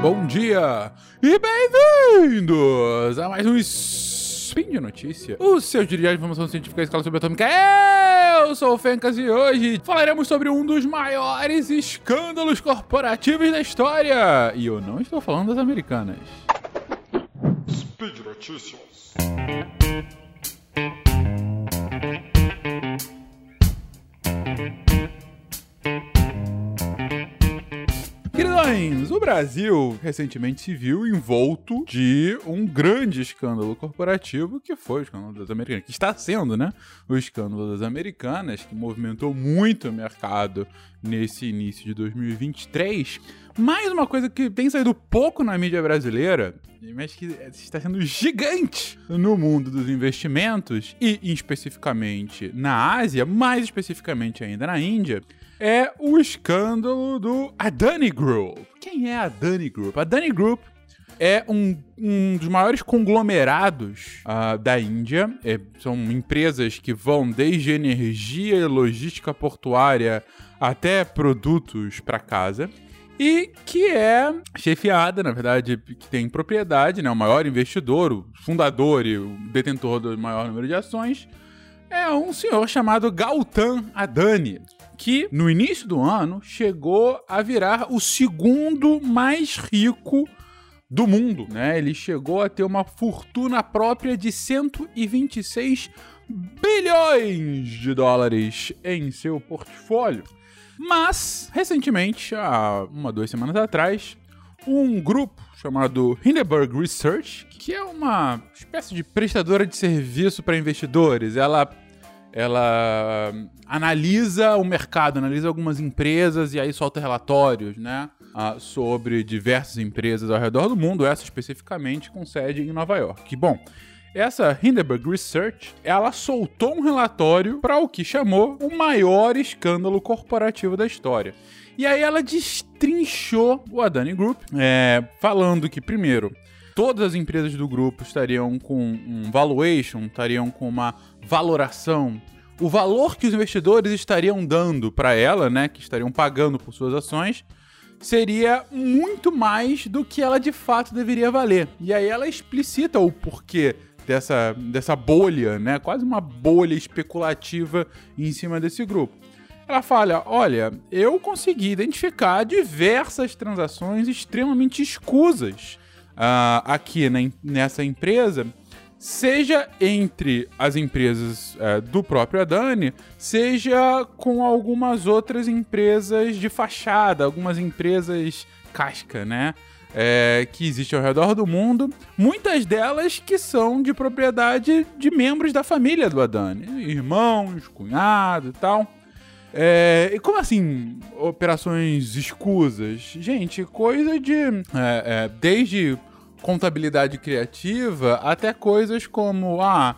bom dia e bem-vindos a mais um Spin de Notícia, o seu diário de informação científica e escala subatômica. Eu sou o Fencas e hoje falaremos sobre um dos maiores escândalos corporativos da história. E eu não estou falando das americanas. Speed Notícias. Queridões, o Brasil recentemente se viu envolto de um grande escândalo corporativo que foi o escândalo das Americanas, que está sendo, né? O escândalo das Americanas, que movimentou muito o mercado nesse início de 2023. Mais uma coisa que tem saído pouco na mídia brasileira, mas que está sendo gigante no mundo dos investimentos e especificamente na Ásia, mais especificamente ainda na Índia, é o escândalo do Adani Group. Quem é a Adani Group? A Adani Group é um, um dos maiores conglomerados uh, da Índia. É, são empresas que vão desde energia e logística portuária até produtos para casa. E que é chefiada, na verdade, que tem propriedade, né? O maior investidor, o fundador e o detentor do maior número de ações, é um senhor chamado Gautam Adani que no início do ano chegou a virar o segundo mais rico do mundo, né? Ele chegou a ter uma fortuna própria de 126 bilhões de dólares em seu portfólio. Mas, recentemente, há uma, duas semanas atrás, um grupo chamado Hindenburg Research, que é uma espécie de prestadora de serviço para investidores, ela ela analisa o mercado, analisa algumas empresas e aí solta relatórios, né? Uh, sobre diversas empresas ao redor do mundo, essa especificamente com sede em Nova York. Bom, essa Hindenburg Research, ela soltou um relatório para o que chamou o maior escândalo corporativo da história. E aí ela destrinchou o Adani Group, é, falando que, primeiro, todas as empresas do grupo estariam com um valuation, estariam com uma valoração, o valor que os investidores estariam dando para ela, né, que estariam pagando por suas ações, seria muito mais do que ela de fato deveria valer. E aí ela explicita o porquê dessa, dessa bolha, né, quase uma bolha especulativa em cima desse grupo. Ela fala: olha, eu consegui identificar diversas transações extremamente escusas uh, aqui na, nessa empresa, seja entre as empresas uh, do próprio Adani, seja com algumas outras empresas de fachada, algumas empresas casca, né? É, que existem ao redor do mundo, muitas delas que são de propriedade de membros da família do Adani, irmãos, cunhado e tal. É, e como assim, operações escusas? Gente, coisa de. É, é, desde contabilidade criativa até coisas como ah,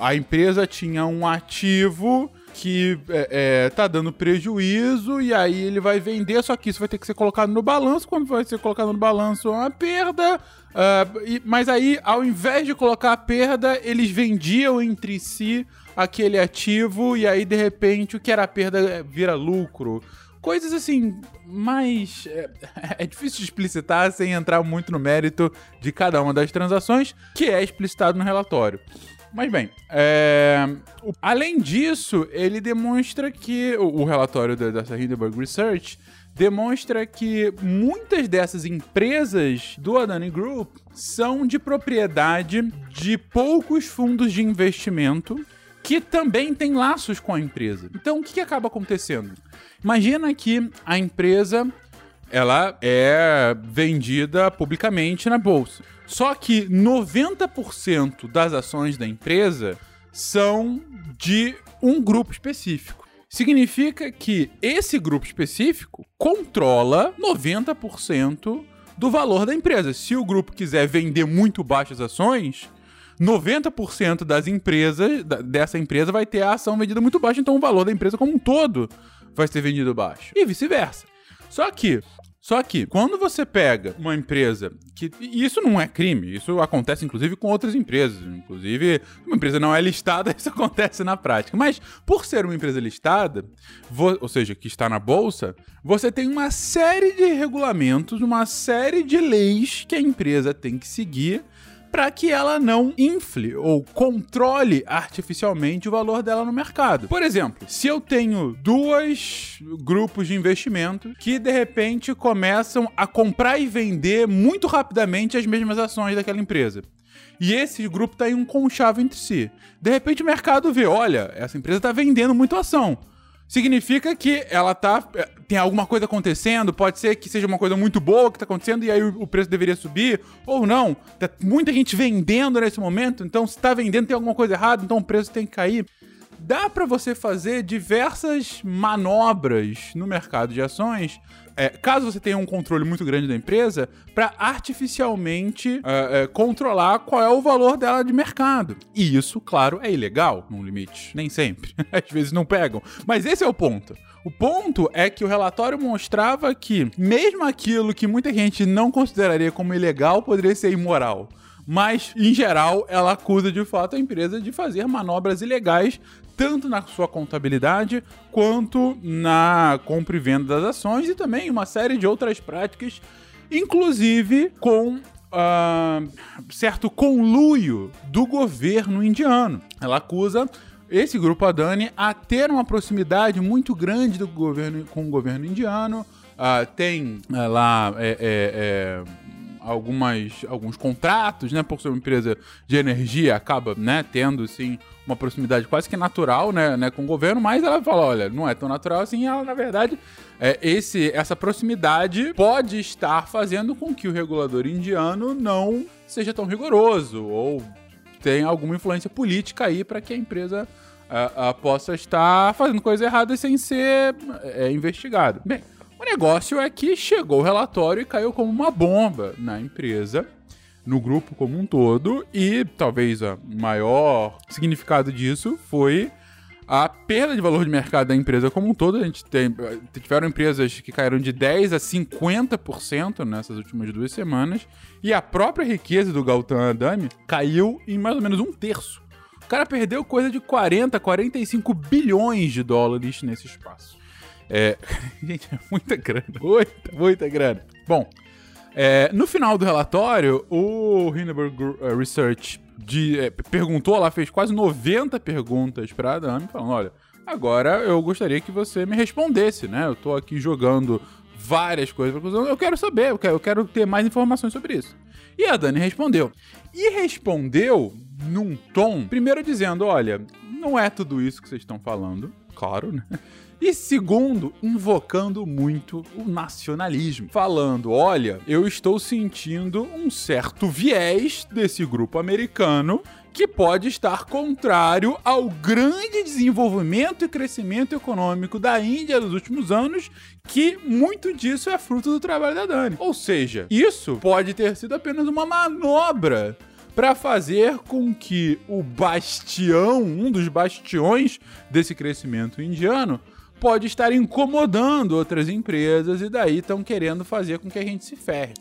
a empresa tinha um ativo que é, é, tá dando prejuízo e aí ele vai vender, só que isso vai ter que ser colocado no balanço. Quando vai ser colocado no balanço, é uma perda. Uh, e, mas aí, ao invés de colocar a perda, eles vendiam entre si aquele ativo e aí, de repente, o que era perda vira lucro coisas assim, mais. É, é, difícil de explicitar sem entrar muito no mérito de cada uma das transações, que é explicitado no relatório. Mas bem, é, além disso, ele demonstra que. O, relatório dessa Hindenburg Research demonstra que muitas dessas empresas do Adani Group são de propriedade de poucos fundos de investimento que também têm laços com a empresa. Então, o que, que acaba acontecendo? Imagina que a empresa ela é vendida publicamente na bolsa. Só que 90% das ações da empresa são de um grupo específico. Significa que esse grupo específico controla 90% do valor da empresa. Se o grupo quiser vender muito baixas ações, 90% das empresas, dessa empresa vai ter a ação vendida muito baixa, então o valor da empresa como um todo vai ser vendido baixo. E vice-versa. Só que Só que, quando você pega uma empresa que. Isso não é crime, isso acontece inclusive com outras empresas. Inclusive, uma empresa não é listada, isso acontece na prática. Mas, por ser uma empresa listada, ou seja, que está na bolsa, você tem uma série de regulamentos, uma série de leis que a empresa tem que seguir para que ela não infle ou controle artificialmente o valor dela no mercado. Por exemplo, se eu tenho dois grupos de investimento que de repente começam a comprar e vender muito rapidamente as mesmas ações daquela empresa. E esse grupo está em um conchavo entre si. De repente o mercado vê, olha, essa empresa está vendendo muito ação significa que ela tá. Eh, tem alguma coisa acontecendo, pode ser que seja uma coisa muito boa que tá acontecendo e aí o preço deveria subir, ou não. Tá muita gente vendendo nesse momento, então se tá vendendo tem alguma coisa errada, então o preço tem que cair. Dá para você fazer diversas manobras no mercado de ações é, caso você tenha um controle muito grande da empresa, para artificialmente é, é, controlar qual é o valor dela de mercado. E isso, claro, é ilegal, num limite. Nem sempre. Às vezes não pegam. Mas esse é o ponto. O ponto é que o relatório mostrava que, mesmo aquilo que muita gente não consideraria como ilegal, poderia ser imoral mas em geral ela acusa de fato a empresa de fazer manobras ilegais tanto na sua contabilidade quanto na compra e venda das ações e também uma série de outras práticas, inclusive com uh, certo conluio do governo indiano. Ela acusa esse grupo Adani a ter uma proximidade muito grande do governo com o governo indiano. Uh, tem uh, lá é, é, é, algumas, alguns contratos, né? Por ser uma empresa de energia, acaba, né, tendo, assim, uma proximidade quase que natural, né, né, com o governo, mas ela fala, olha, não é tão natural assim, ela, na verdade, é, esse, essa proximidade pode estar fazendo com que o regulador indiano não seja tão rigoroso, ou tenha alguma influência política aí para que a empresa a, a, possa estar fazendo coisas erradas sem ser é, investigada. Bem, o negócio é que chegou o relatório e caiu como uma bomba na empresa, no grupo como um todo, e talvez o maior significado disso foi a perda de valor de mercado da empresa como um todo. A gente tem, tiveram empresas que caíram de 10% a 50% nessas últimas duas semanas, e a própria riqueza do Gautam Adami caiu em mais ou menos um terço. O cara perdeu coisa de 40, 45 bilhões de dólares nesse espaço. É, gente, é muita grana. Muita, muita grana. Bom, é, no final do relatório, o Hindenburg uh, Research de, é, perguntou lá, fez quase 90 perguntas para a Dami, falando: olha, agora eu gostaria que você me respondesse, né? Eu tô aqui jogando várias coisas para eu quero saber, eu quero, eu quero ter mais informações sobre isso. E a Dani respondeu. E respondeu num tom, primeiro dizendo: olha, não é tudo isso que vocês estão falando, claro, né? E segundo, invocando muito o nacionalismo, falando: olha, eu estou sentindo um certo viés desse grupo americano que pode estar contrário ao grande desenvolvimento e crescimento econômico da Índia nos últimos anos, que muito disso é fruto do trabalho da Dani. Ou seja, isso pode ter sido apenas uma manobra para fazer com que o bastião, um dos bastiões desse crescimento indiano, pode estar incomodando outras empresas e daí estão querendo fazer com que a gente se ferre.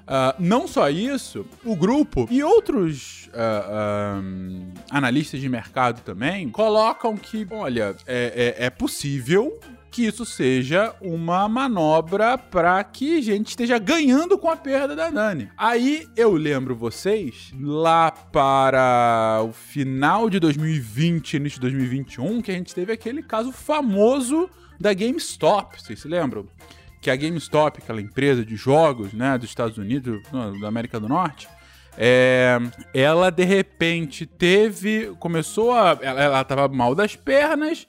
Uh, não só isso, o grupo e outros uh, uh, analistas de mercado também colocam que, olha, é, é, é possível que isso seja uma manobra para que a gente esteja ganhando com a perda da Dani. Aí eu lembro vocês, lá para o final de 2020, início de 2021, que a gente teve aquele caso famoso da GameStop, vocês se lembram? Que a GameStop, aquela empresa de jogos, né, dos Estados Unidos, da América do Norte, é, ela de repente teve, começou a, ela, ela tava mal das pernas,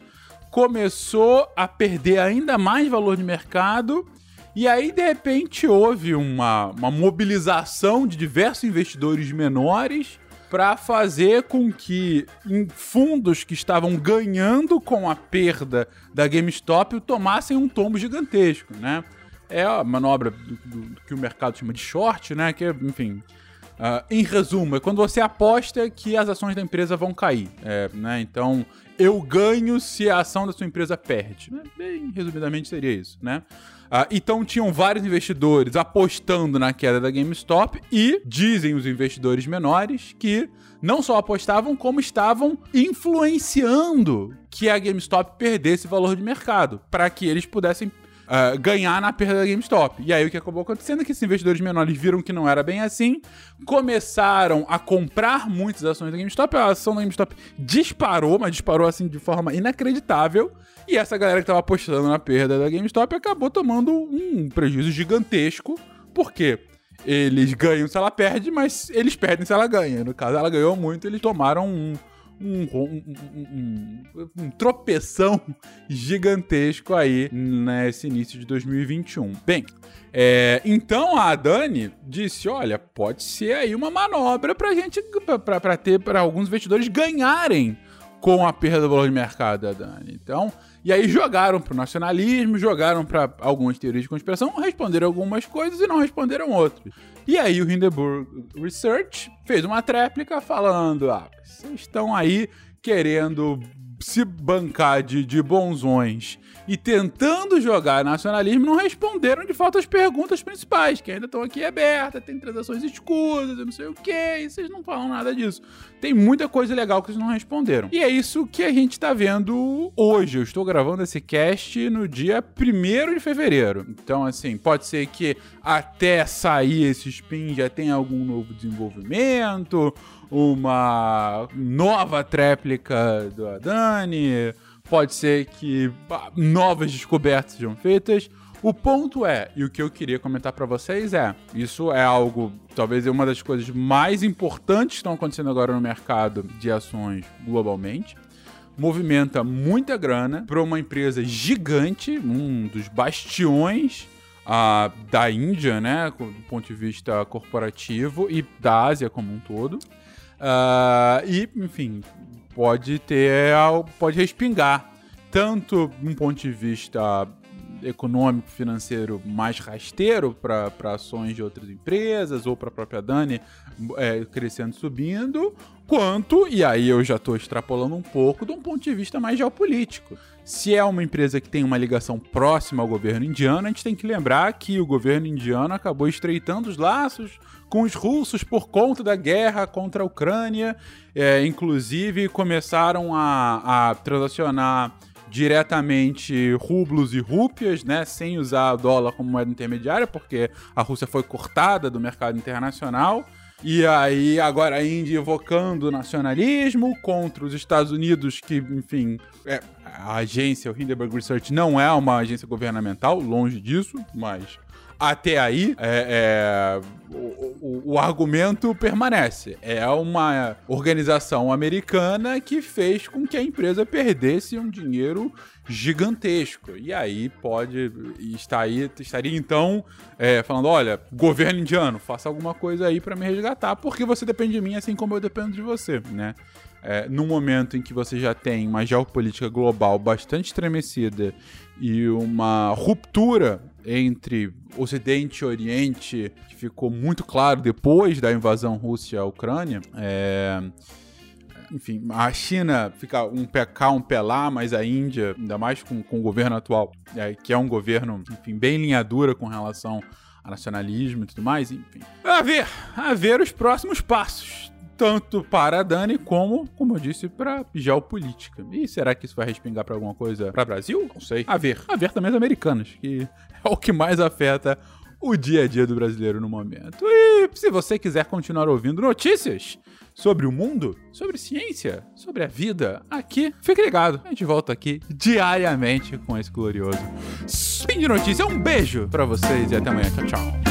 começou a perder ainda mais valor de mercado. E aí, de repente, houve uma, uma mobilização de diversos investidores menores para fazer com que fundos que estavam ganhando com a perda da GameStop tomassem um tombo gigantesco, né? É a manobra do, do, do que o mercado chama de short, né? Que, enfim, Uh, em resumo, é quando você aposta que as ações da empresa vão cair. É, né? Então, eu ganho se a ação da sua empresa perde. Né? Bem resumidamente seria isso, né? Uh, então tinham vários investidores apostando na queda da GameStop e dizem os investidores menores que não só apostavam, como estavam influenciando que a GameStop perdesse valor de mercado, para que eles pudessem uh, ganhar na perda da GameStop. E aí o que acabou acontecendo é que esses investidores menores viram que não era bem assim, começaram a comprar muitas ações da GameStop, a ação da GameStop disparou, mas disparou assim de forma inacreditável. E essa galera que estava apostando na perda da GameStop acabou tomando um prejuízo gigantesco. Por quê? Eles ganham se ela perde, mas eles perdem se ela ganha. No caso, ela ganhou muito, eles tomaram um, um, um, um, um, tropeção gigantesco aí nesse início de 2021. Bem, é, então a Dani disse: olha, pode ser aí uma manobra pra gente, pra ter, para alguns investidores ganharem com a perda do valor de mercado da Dani. Então, e aí jogaram pro nacionalismo, jogaram para algumas teorias de conspiração, responderam algumas coisas e não responderam outras. E aí o Hindenburg Research fez uma tréplica falando: ah, vocês estão aí querendo se bancar de, de bonzões e tentando jogar nacionalismo, não responderam de fato as perguntas principais, que ainda estão aqui abertas, tem transações escusas, não sei o que, e vocês não falam nada disso. Tem muita coisa legal que eles não responderam. E é isso que a gente está vendo hoje. Eu estou gravando esse cast no dia 1 de fevereiro. Então, assim, pode ser que até sair esse spin já tenha algum novo desenvolvimento, uma nova tréplica do Adani pode ser que novas descobertas sejam feitas. O ponto é, e o que eu queria comentar para vocês é, isso é algo, talvez é uma das coisas mais importantes que estão acontecendo agora no mercado de ações globalmente. Movimenta muita grana para uma empresa gigante, um dos bastiões da Índia, né, do ponto de vista corporativo e da Ásia como um todo. Uh, e, enfim, pode ter, pode respingar tanto um ponto de vista econômico, financeiro mais rasteiro para ações de outras empresas ou para a própria Dani é, crescendo, subindo, quanto, e aí eu já estou extrapolando um pouco, de um ponto de vista mais geopolítico. Se é uma empresa que tem uma ligação próxima ao governo indiano, a gente tem que lembrar que o governo indiano acabou estreitando os laços com os russos por conta da guerra contra a Ucrânia. É, inclusive, começaram a, a transacionar diretamente rublos e rúpias, né, sem usar dólar como moeda intermediária, porque a Rússia foi cortada do mercado internacional. E aí, agora a Índia evocando o nacionalismo contra os Estados Unidos, que, enfim, é, a agência, o Hindenburg Research, não é uma agência governamental, longe disso, mas até aí, é, é, o, o, argumento permanece. É uma organização americana que fez com que a empresa perdesse um dinheiro gigantesco. E aí pode estar aí, estaria então é, falando: olha, governo indiano, faça alguma coisa aí para me resgatar, porque você depende de mim assim como eu dependo de você, né? É, no momento em que você já tem uma geopolítica global bastante estremecida e uma ruptura entre Ocidente e Oriente, que ficou muito claro depois da invasão russa à Ucrânia. É... Enfim, a China fica um pé cá, um pé lá, mas a Índia, ainda mais com, com o governo atual, é, que é um governo, enfim, bem linha dura com relação a nacionalismo e tudo mais, enfim. A ver, a ver os próximos passos tanto para a Dani como, como eu disse, para geopolítica. E será que isso vai respingar para alguma coisa para Brasil? Não sei. A ver. A ver também as americanas, que é o que mais afeta o dia a dia do brasileiro no momento. E se você quiser continuar ouvindo notícias sobre o mundo, sobre ciência, sobre a vida, aqui, fique ligado. A gente volta aqui diariamente com esse glorioso Spin de Notícia. Um beijo para vocês e até amanhã. Tchau, tchau.